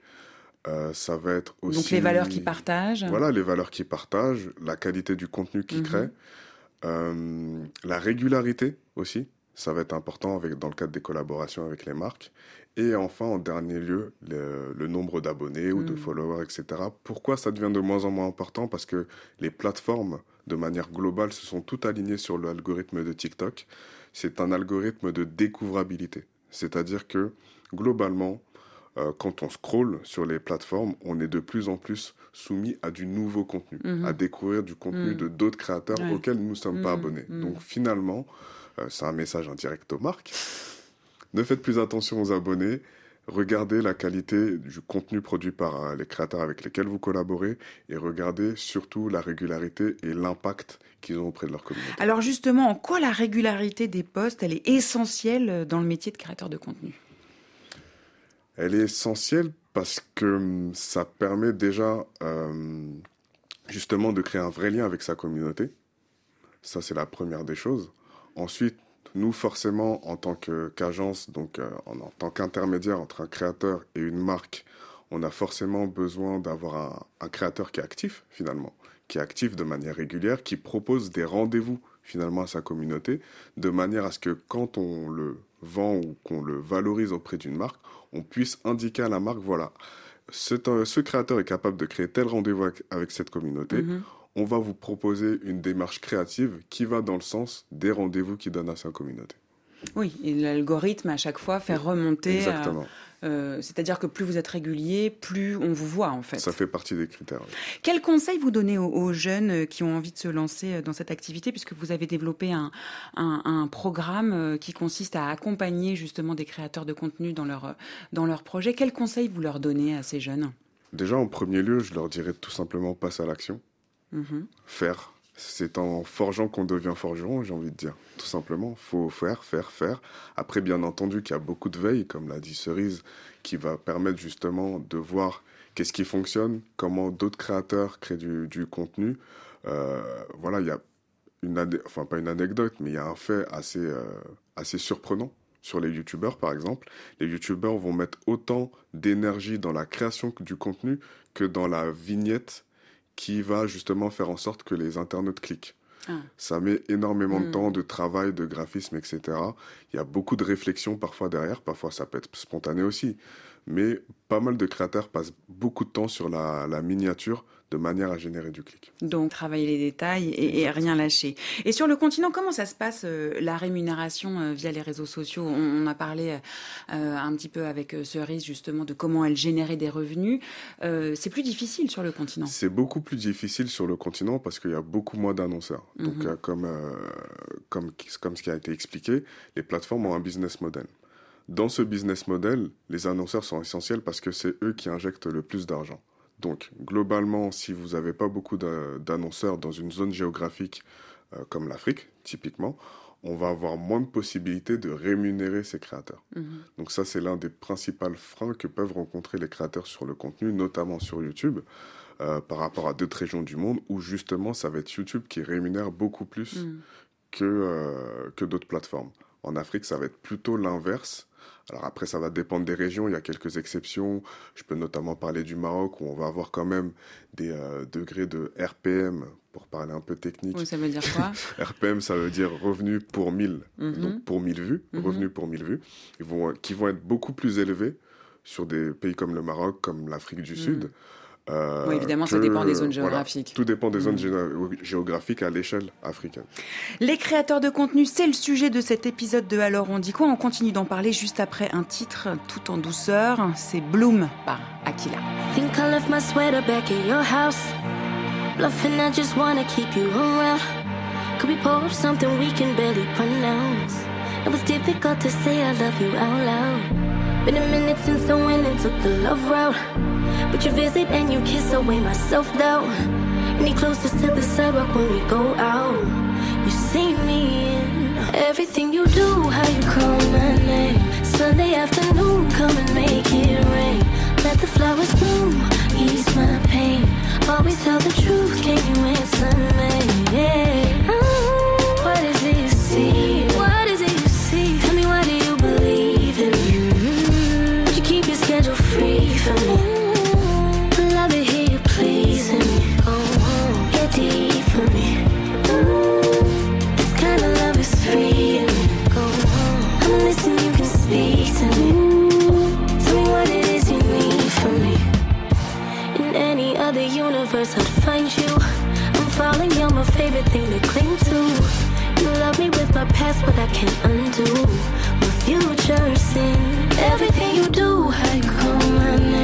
Euh, ça va être aussi... Donc les valeurs qu'ils partagent Voilà, les valeurs qu'ils partagent, la qualité du contenu qu'ils mhm. créent, la régularité aussi. Ça va être important avec, dans le cadre des collaborations avec les marques. Et enfin, en dernier lieu, le, nombre d'abonnés ou de mm. followers, etc. Pourquoi ça devient de moins en moins important? Parce que les plateformes, de manière globale, se sont toutes alignées sur l'algorithme de TikTok. C'est un algorithme de découvrabilité. C'est-à-dire que, globalement, euh, quand on scrolle sur les plateformes, on est de plus en plus soumis à du nouveau contenu, mm-hmm. à découvrir du contenu mm. de d'autres créateurs auxquels nous ne sommes pas mm. abonnés. Donc finalement, c'est un message indirect aux marques ne faites plus attention aux abonnés. Regardez la qualité du contenu produit par euh, les créateurs avec lesquels vous collaborez et regardez surtout la régularité et l'impact qu'ils ont auprès de leur communauté. Alors justement, en quoi la régularité des posts, elle est essentielle dans le métier de créateur de contenu? Elle est essentielle parce que hum, ça permet déjà euh, justement de créer un vrai lien avec sa communauté. Ça, c'est la première des choses. Ensuite, nous, forcément, en tant qu'agence, donc euh, en, tant qu'intermédiaire entre un créateur et une marque, on a forcément besoin d'avoir un, créateur qui est actif, finalement, qui est actif de manière régulière, qui propose des rendez-vous, finalement, à sa communauté, de manière à ce que quand on le vend ou qu'on le valorise auprès d'une marque, on puisse indiquer à la marque, voilà, ce, créateur est capable de créer tel rendez-vous avec, cette communauté. Mm-hmm on va vous proposer une démarche créative qui va dans le sens des rendez-vous qu'il donne à sa communauté. Oui, et l'algorithme à chaque fois fait remonter. Exactement. Euh, c'est-à-dire que plus vous êtes régulier, plus on vous voit en fait. Ça fait partie des critères. Quels conseils vous donnez aux, jeunes qui ont envie de se lancer dans cette activité, puisque vous avez développé un, un, programme euh, qui consiste à accompagner justement des créateurs de contenu dans leur, dans leur projet? Quels conseils vous leur donnez à ces jeunes? Déjà, en premier lieu, je leur dirais tout simplement passe à l'action. Mhm. Faire. C'est en forgeant qu'on devient forgeron, j'ai envie de dire. Tout simplement. Faut faire, faire, faire. Après, bien entendu, qu'il y a beaucoup de veille, comme l'a dit Cerise, qui va permettre justement de voir qu'est-ce qui fonctionne, comment d'autres créateurs créent du, contenu. Euh, voilà, il y a une, enfin pas une anecdote, mais il y a un fait assez, euh, assez surprenant sur les youtubeurs par exemple. Les youtubeurs vont mettre autant d'énergie dans la création du contenu que dans la vignette qui va justement faire en sorte que les internautes cliquent. Ah. Ça met énormément de hmm. temps, de travail, de graphisme, etc. Il y a beaucoup de réflexion parfois derrière, parfois ça peut être spontané aussi. Mais pas mal de créateurs passent beaucoup de temps sur la miniature de manière à générer du clic. Donc travailler les détails et, rien lâcher. Et sur le continent, comment ça se passe euh, la rémunération euh, via les réseaux sociaux? On, a parlé euh, un petit peu avec Cerise justement de comment elle générait des revenus. c'est plus difficile sur le continent. C'est beaucoup plus difficile sur le continent parce qu'il y a beaucoup moins d'annonceurs. Donc mhm. comme, comme, comme ce qui a été expliqué, les plateformes ont un business model. Dans ce business model, les annonceurs sont essentiels parce que c'est eux qui injectent le plus d'argent. Donc, globalement, si vous n'avez pas beaucoup d'annonceurs dans une zone géographique euh, comme l'Afrique, typiquement, on va avoir moins de possibilités de rémunérer ces créateurs. Mhm. Donc ça, c'est l'un des principaux freins que peuvent rencontrer les créateurs sur le contenu, notamment sur YouTube, euh, par rapport à d'autres régions du monde où justement, ça va être YouTube qui rémunère beaucoup plus mhm. que, euh, que d'autres plateformes. En Afrique, ça va être plutôt l'inverse. Alors après, ça va dépendre des régions. Il y a quelques exceptions. Je peux notamment parler du Maroc où on va avoir quand même des euh, degrés de RPM pour parler un peu technique. Oui, ça veut dire quoi? RPM, ça veut dire revenu pour 1000. Mhm. Donc pour 1000 vues, revenu pour 1000 vues, ils vont, qui vont être beaucoup plus élevés sur des pays comme le Maroc, comme l'Afrique du mhm. Sud. Euh, oui, évidemment, ça dépend des zones géographiques. tout dépend des zones mm. géographiques à l'échelle africaine. Les créateurs de contenu, c'est le sujet de cet épisode de Alors on dit quoi? On continue d'en parler juste après un titre tout en douceur. C'est Bloom par Aquila. Think I left my sweater back at your house. Bluffing, I just wanna keep you around. Could we pour something we can barely pronounce? It was difficult to say I love you out loud. Been a minute since I went and took the love route. But you visit and you kiss away my self-doubt Any closest to the sidewalk when we go out You see me in everything you do How you call my name. Sunday afternoon, come and make it rain. Let the flowers bloom, ease my pain. Always tell the truth, can you answer favorite thing to cling to. You love me with my past, but I can't undo my future sin. Everything you do, I call my name.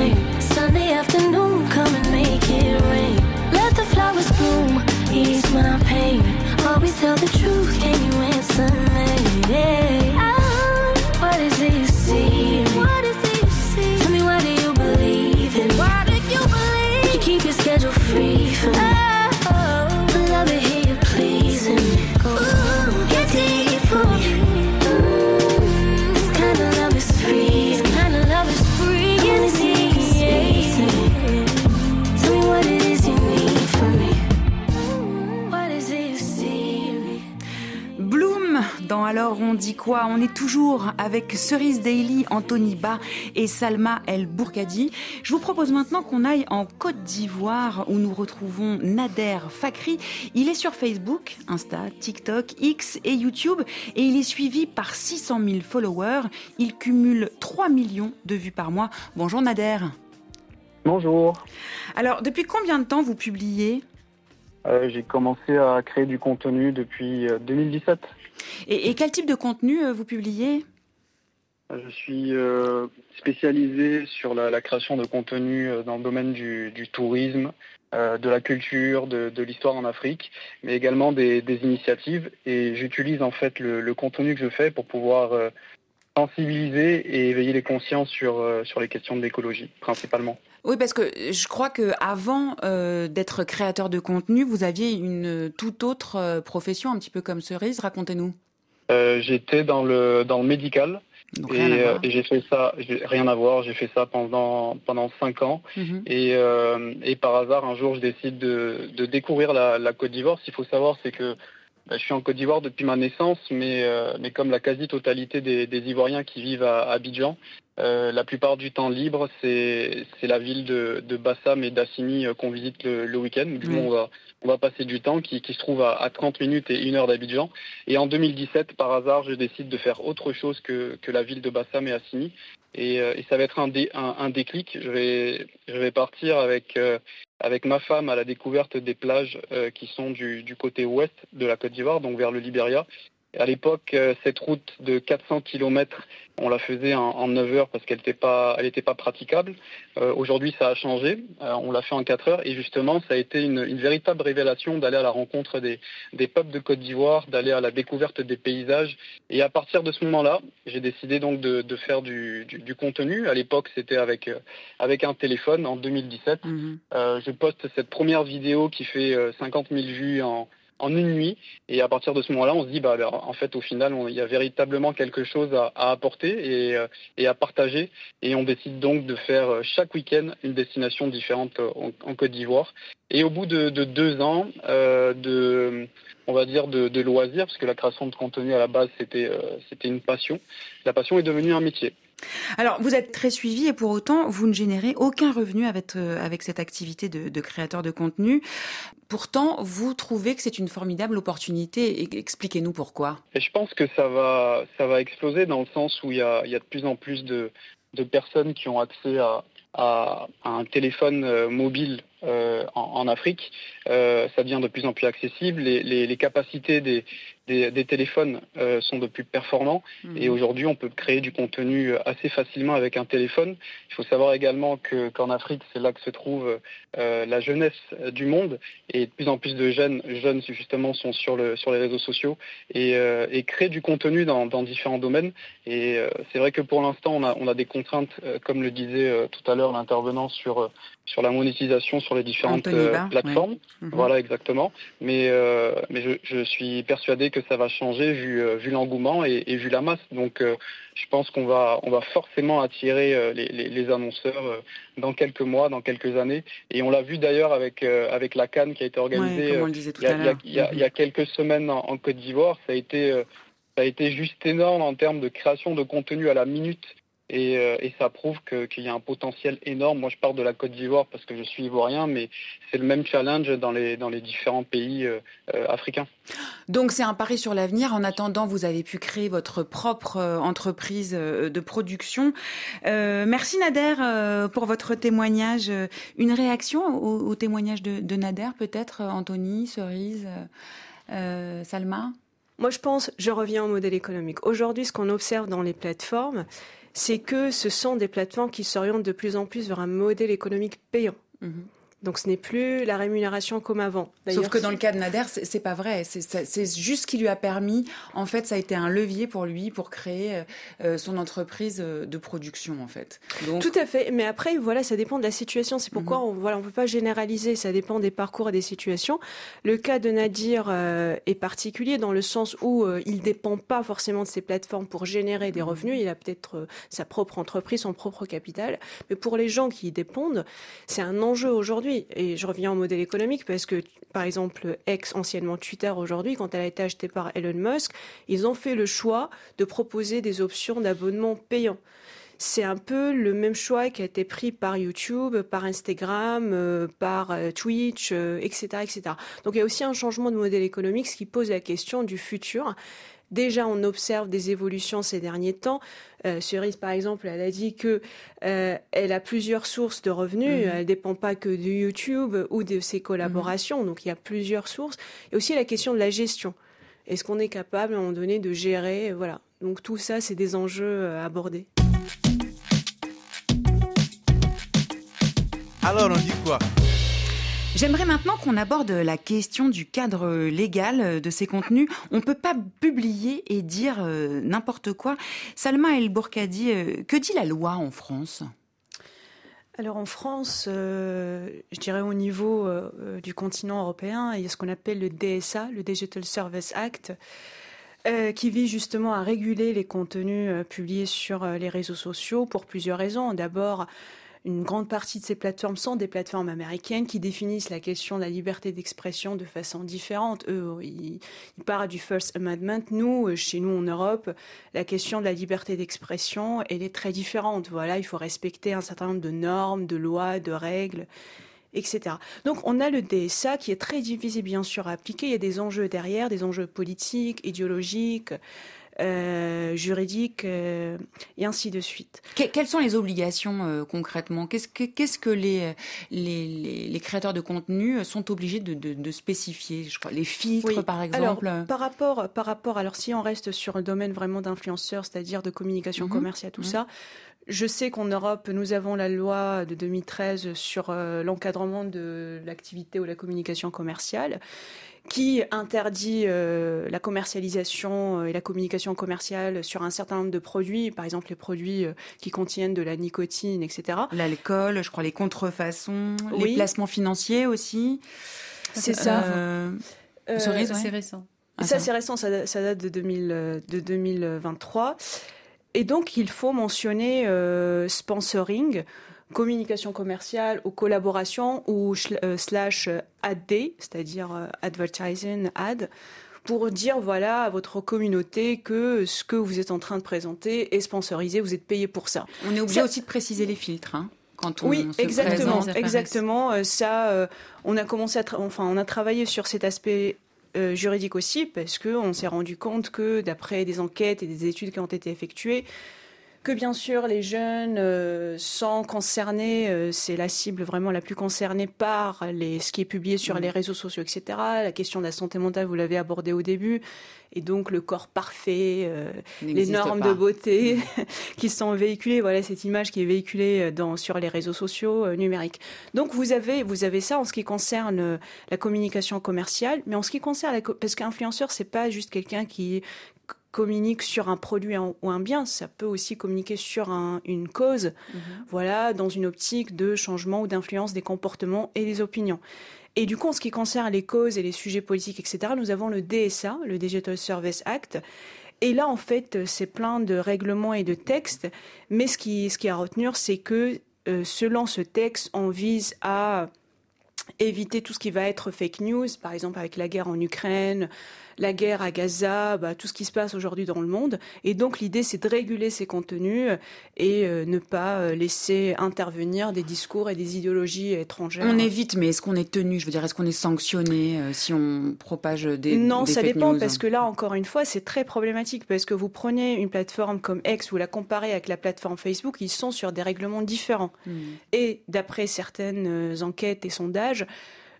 Alors on dit quoi? On est toujours avec Cerise Daily, Anthony Ba et Salma El Bourkadi. Je vous propose maintenant qu'on aille en Côte d'Ivoire où nous retrouvons Nader Fakri. Il est sur Facebook, Insta, TikTok, X et YouTube et il est suivi par 600 000 followers. Il cumule 3 millions de vues par mois. Bonjour Nader. Bonjour. Alors depuis combien de temps vous publiez? Euh, j'ai commencé à créer du contenu depuis euh, 2017. Et, quel type de contenu euh, vous publiez? Je suis euh, spécialisé sur la, création de contenu euh, dans le domaine du, tourisme, euh, de la culture, de, l'histoire en Afrique, mais également des, initiatives. Et j'utilise en fait le, contenu que je fais pour pouvoir euh, sensibiliser et éveiller les consciences euh, sur les questions de l'écologie, principalement. Oui, parce que je crois que avant euh, d'être créateur de contenu, vous aviez une toute autre euh, profession, un petit peu comme Cerise. Racontez-nous. Euh, J'étais dans le, dans le médical. Donc, et à euh, j'ai fait ça, rien à voir, j'ai fait ça pendant pendant cinq ans. Mhm. Et, et par hasard, un jour, je décide de, de découvrir la, la Côte d'Ivoire. Ce qu'il faut savoir, c'est que bah, je suis en Côte d'Ivoire depuis ma naissance, mais, euh, mais comme la quasi-totalité des, des Ivoiriens qui vivent à, Abidjan, euh, la plupart du temps libre, c'est la ville de, de Bassam et d'Assini euh, qu'on visite le, le week-end. Du coup, on va, on va passer du temps qui, qui se trouve à, à 30 minutes et une heure d'Abidjan. Et en 2017, par hasard, je décide de faire autre chose que, que la ville de Bassam et Assini. Et, euh, et ça va être un, dé- un, un déclic. Je vais, je vais partir avec, avec ma femme à la découverte des plages qui sont du, du côté ouest de la Côte d'Ivoire, donc vers le Libéria. À l'époque, euh, cette route de 400 km, on la faisait en, en 9 heures parce qu'elle n'était pas, elle était pas praticable. Euh, Aujourd'hui, ça a changé. Euh, on l'a fait en 4 heures. Et justement, ça a été une, une véritable révélation d'aller à la rencontre des, des peuples de Côte d'Ivoire, d'aller à la découverte des paysages. Et à partir de ce moment-là, j'ai décidé donc de, de faire du, du, du contenu. À l'époque, c'était avec, euh, avec un téléphone en 2017. Euh, je poste cette première vidéo qui fait euh, 50 000 vues en, en une nuit. Et à partir de ce moment-là, on se dit, bah, en fait, au final, il y a véritablement quelque chose à, apporter et, euh, et à partager. Et on décide donc de faire euh, chaque week-end une destination différente euh, en, Côte d'Ivoire. Et au bout de, de deux ans de, on va dire, de, loisirs, parce que la création de contenu à la base, c'était une passion. La passion est devenue un métier. Alors, vous êtes très suivi et pour autant, vous ne générez aucun revenu avec, euh, cette activité de, créateur de contenu. Pourtant, vous trouvez que c'est une formidable opportunité. Expliquez-nous pourquoi. Je pense que ça va, ça va exploser dans le sens où il y a, de plus en plus de, personnes qui ont accès à, un téléphone euh, mobile euh, en, Afrique. Ça devient de plus en plus accessible. Les capacités des, des, des téléphones euh, sont de plus performants. Mhm. Et aujourd'hui, on peut créer du contenu assez facilement avec un téléphone. Il faut savoir également que qu'en Afrique, c'est là que se trouve euh, la jeunesse du monde. Et de plus en plus de jeunes, jeunes justement, sont sur, le, sur les réseaux sociaux et, euh, et créent du contenu dans, dans différents domaines. Et euh, c'est vrai que pour l'instant, on a, on a des contraintes, euh, comme le disait euh, tout à l'heure l'intervenant, sur, euh, sur la monétisation sur les différentes euh, plateformes. ouais. Mhm. Voilà, exactement. Mais, euh, mais je, je suis persuadé que ça va changer vu, euh, vu l'engouement et, et vu la masse. Donc, euh, je pense qu'on va, on va forcément attirer euh, les, les, les annonceurs dans quelques mois, dans quelques années. Et on l'a vu d'ailleurs avec, avec la Cannes qui a été organisée il y a- à il y a- l'heure. il y a- il y a quelques semaines en, en Côte d'Ivoire. Ça a été, ça a été juste énorme en termes de création de contenu à la minute. Et, euh, et ça prouve qu'il y a un potentiel énorme. Moi, je pars de la Côte d'Ivoire parce que je suis ivoirien, mais c'est le même challenge dans les, dans les différents pays euh, euh, africains. Donc c'est un pari sur l'avenir. En attendant, vous avez pu créer votre propre entreprise de production. Euh, merci Nader euh, pour votre témoignage. Une réaction au, au témoignage de, de Nader, peut-être, Anthony, Cerise, euh, Salma? Moi, je pense, je reviens au modèle économique. Aujourd'hui, ce qu'on observe dans les plateformes, c'est que ce sont des plateformes qui s'orientent de plus en plus vers un modèle économique payant. Mhm. Donc ce n'est plus la rémunération comme avant. Sauf que dans le cas de Nader, c'est pas vrai. C'est juste ce qui lui a permis. En fait, ça a été un levier pour lui pour créer euh, son entreprise euh, de production, en fait. Tout à fait. Mais après, voilà, ça dépend de la situation. C'est pourquoi mhm. on voilà, on peut pas généraliser. Ça dépend des parcours et des situations. Le cas de Nadir euh, est particulier dans le sens où il dépend pas forcément de ses plateformes pour générer des mhm. revenus. Il a peut-être sa propre entreprise, son propre capital. Mais pour les gens qui y dépendent, c'est un enjeu aujourd'hui et je reviens au modèle économique parce que, par exemple, ex anciennement Twitter aujourd'hui, quand elle a été achetée par Elon Musk, ils ont fait le choix de proposer des options d'abonnement payant. C'est un peu le même choix qui a été pris par YouTube, par Instagram, euh, par euh, Twitch, etc., euh, etc. Donc il y a aussi un changement de modèle économique, ce qui pose la question du futur. Déjà, on observe des évolutions ces derniers temps. Euh, Cerise, par exemple, elle a dit que euh, elle a plusieurs sources de revenus. Elle mhm. Elle dépend pas que de YouTube ou de ses collaborations. Mhm. Donc, il y a plusieurs sources. Et aussi la question de la gestion. Est-ce qu'on est capable, à un moment donné, de gérer Voilà. Donc, tout ça, c'est des enjeux euh, abordés. Alors, on dit quoi? J'aimerais maintenant qu'on aborde la question du cadre légal de ces contenus. On ne peut pas publier et dire euh, n'importe quoi. Salma El Bourkadi, euh, que dit la loi en France? Alors en France, euh, je dirais au niveau du continent européen, il y a ce qu'on appelle le DSA, le Digital Service Act, qui vise justement à réguler les contenus publiés sur les réseaux sociaux pour plusieurs raisons. D'abord, une grande partie de ces plateformes sont des plateformes américaines qui définissent la question de la liberté d'expression de façon différente. Eux, ils, parlent du First Amendment. Nous, euh, chez nous en Europe, la question de la liberté d'expression, elle est très différente. Voilà, il faut respecter un certain nombre de normes, de lois, de règles etc. Donc on a le DSA qui est très difficile bien sûr à appliquer. Il y a des enjeux derrière, des enjeux politiques, idéologiques, euh, juridiques euh, et ainsi de suite. quelles sont les obligations euh, concrètement? Qu'est-ce que, qu'est-ce que les, les, les, créateurs de contenu sont obligés de, de, de spécifier? Je crois les filtres par exemple. Alors, par rapport par rapport alors si on reste sur le domaine vraiment d'influenceurs, c'est-à-dire de communication mhm. commerciale, tout ça. Je sais qu'en Europe, nous avons la loi de 2013 sur l'encadrement de l'activité ou la communication commerciale qui interdit euh, la commercialisation euh, et la communication commerciale sur un certain nombre de produits, par exemple les produits euh, qui contiennent de la nicotine, etc. L'alcool, je crois les contrefaçons, les placements financiers aussi. C'est ça. c'est récent. ça, c'est récent, ça, date de, 2000, de 2023. Et donc, il faut mentionner sponsoring communication commerciale ou collaboration ou euh, slash ad, c'est-à-dire euh, advertising ad, pour dire voilà à votre communauté que ce que vous êtes en train de présenter est sponsorisé, vous êtes payé pour ça. On est obligé aussi de préciser les filtres. Hein, quand on oui, se exactement, présente. exactement. Euh, ça, on a commencé à, enfin, on a travaillé sur cet aspect juridique aussi parce que on s'est rendu compte que d'après des enquêtes et des études qui ont été effectuées, que bien sûr les jeunes euh, sont concernés, euh, c'est la cible vraiment la plus concernée par les, ce qui est publié sur les réseaux sociaux, etc. La question de la santé mentale, vous l'avez abordé au début, et donc le corps parfait, euh, les normes de beauté qui sont véhiculées, voilà cette image qui est véhiculée dans, sur les réseaux sociaux numériques. Donc vous avez, vous avez ça en ce qui concerne la communication commerciale, mais en ce qui concerne, parce qu'influenceur, c'est pas juste quelqu'un qui, communique sur un produit ou un bien, ça peut aussi communiquer sur une cause, mhm. voilà, dans une optique de changement ou d'influence des comportements et des opinions. Et du coup, en ce qui concerne les causes et les sujets politiques, etc., nous avons le DSA, le Digital Service Act. Et là, en fait, c'est plein de règlements et de textes. Mais ce qui, ce qui est à retenir, c'est que euh, selon ce texte, on vise à éviter tout ce qui va être fake news, par exemple avec la guerre en Ukraine, la guerre à Gaza, bah, tout ce qui se passe aujourd'hui dans le monde. Et donc l'idée, c'est de réguler ces contenus et euh, ne pas euh, laisser intervenir des discours et des idéologies étrangères. On évite, mais est-ce qu'on est tenu? Je veux dire, est-ce qu'on est sanctionné euh, si on propage des Non, ça dépend parce que là, encore une fois, c'est très problématique parce que vous prenez une plateforme comme X, vous la comparez avec la plateforme Facebook, ils sont sur des règlements différents. Hmm. Et d'après certaines enquêtes et sondages,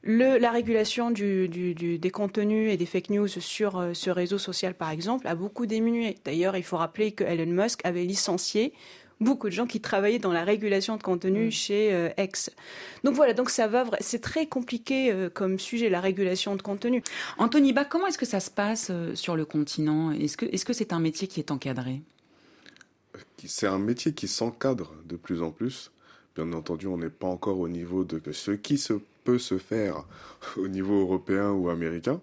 Le, la régulation du, des contenus et des fake news sur euh, ce réseau social, par exemple, a beaucoup diminué. D'ailleurs, il faut rappeler que Elon Musk avait licencié beaucoup de gens qui travaillaient dans la régulation de contenu mm. chez euh, X. Donc voilà, donc ça va, c'est très compliqué euh, comme sujet la régulation de contenu. Anthony Bach, comment est-ce que ça se passe sur le continent? Est-ce que est-ce que c'est un métier qui est encadré? C'est un métier qui s'encadre de plus en plus. Bien entendu, on n'est pas encore au niveau de ce qui se peut se faire au niveau européen ou américain.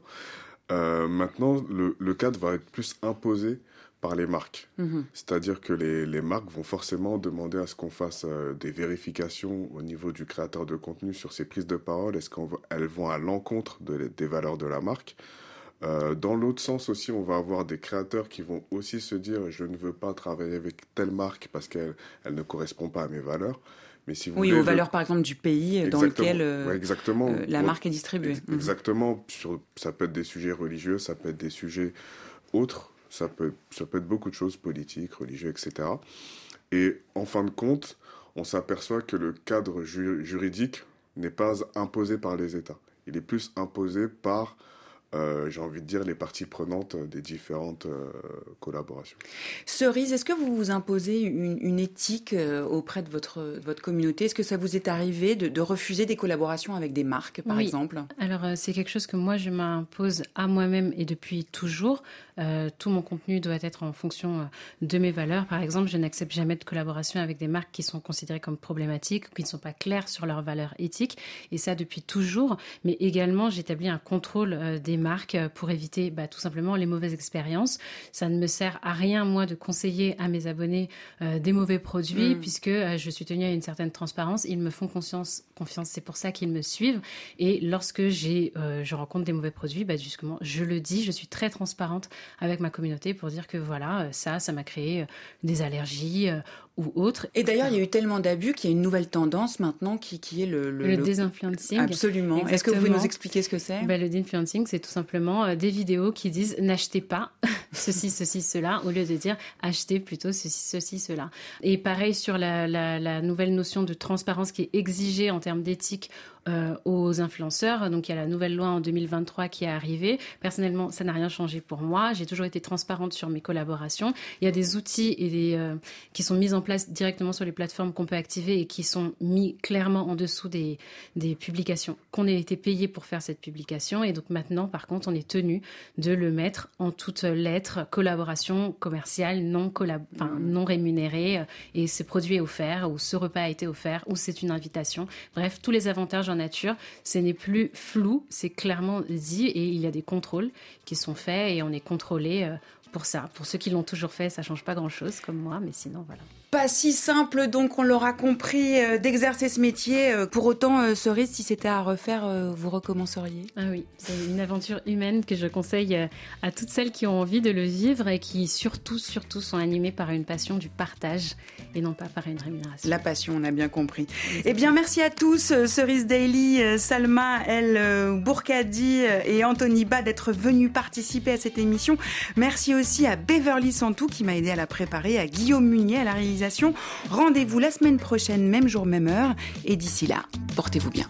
Euh, maintenant, le, cadre va être plus imposé par les marques. Mhm. C'est-à-dire que les, marques vont forcément demander à ce qu'on fasse euh, des vérifications au niveau du créateur de contenu sur ses prises de parole. Est-ce qu'elles vont à l'encontre des valeurs de la marque? Euh, dans l'autre sens aussi, on va avoir des créateurs qui vont aussi se dire je ne veux pas travailler avec telle marque parce qu'elle elle ne correspond pas à mes valeurs. Mais si vous oui, aux valeurs par exemple du pays dans lequel euh, exactement. Euh, la marque est distribuée. Mhm. Exactement. Sur, ça peut être des sujets religieux, ça peut être des sujets autres, ça peut, ça peut être beaucoup de choses politiques, religieux, etc. Et en fin de compte, on s'aperçoit que le cadre juridique n'est pas imposé par les États. Il est plus imposé par euh, j'ai envie de dire, les parties prenantes des différentes euh, collaborations. Cerise, est-ce que vous vous imposez une, éthique euh, auprès de votre, votre communauté? Est-ce que ça vous est arrivé de, refuser des collaborations avec des marques, par exemple? Alors, c'est quelque chose que moi, je m'impose à moi-même et depuis toujours. tout mon contenu doit être en fonction de mes valeurs. Par exemple, je n'accepte jamais de collaboration avec des marques qui sont considérées comme problématiques ou qui ne sont pas claires sur leurs valeurs éthiques. Et ça, depuis toujours. Mais également, j'établis un contrôle des marques euh, pour éviter bah, tout simplement les mauvaises expériences. Ça ne me sert à rien, moi, de conseiller à mes abonnés euh, des mauvais produits, mm. puisque euh, je suis tenue à une certaine transparence. Ils me font confiance, confiance c'est pour ça qu'ils me suivent. Et lorsque j'ai, je rencontre des mauvais produits, bah, justement, je le dis, je suis très transparente avec ma communauté pour dire que voilà, ça, ça m'a créé des allergies ou autres. Et d'ailleurs, il y a eu tellement d'abus qu'il y a une nouvelle tendance maintenant qui, qui est le... Le, le, désinfluencing. Absolument. Est-ce que vous pouvez nous expliquer ce que c'est? Ben, Le désinfluencing, c'est tout simplement euh, des vidéos qui disent n'achetez pas ceci, ceci, cela, au lieu de dire achetez plutôt ceci, ceci, cela. Et pareil sur la, la, la nouvelle notion de transparence qui est exigée en termes d'éthique euh, aux influenceurs. Donc il y a la nouvelle loi en 2023 qui est arrivée. Personnellement, ça n'a rien changé pour moi. J'ai toujours été transparente sur mes collaborations. Il y a des outils et des, euh, qui sont mis en place directement sur les plateformes qu'on peut activer et qui sont mis clairement en dessous des, des publications qu'on a été payé pour faire cette publication. Et donc maintenant, par contre, on est tenu de le mettre en toutes lettres, collaboration commerciale non, collab non rémunérée et ce produit est offert ou ce repas a été offert ou c'est une invitation. Bref, tous les avantages nature, ce n'est plus flou, c'est clairement dit et il y a des contrôles qui sont faits et on est contrôlé euh, pour ça. Pour ceux qui l'ont toujours fait, ça change pas grand-chose comme moi, mais sinon voilà pas si simple, donc on l'aura compris, euh, d'exercer ce métier. Euh, pour autant, euh, Cerise, si c'était à refaire, vous recommenceriez? Ah oui, c'est une aventure humaine que je conseille à toutes celles qui ont envie de le vivre et qui surtout, surtout sont animées par une passion du partage et non pas par une rémunération. La passion, on a bien compris. Eh bien, merci à tous, Cerise Daily, Salma El Bourkadi et Anthony Ba d'être venus participer à cette émission. Merci aussi à Beverly Santou qui m'a aidé à la préparer, à Guillaume Munier à la Rendez-vous la semaine prochaine, même jour, même heure. Et d'ici là, portez-vous bien.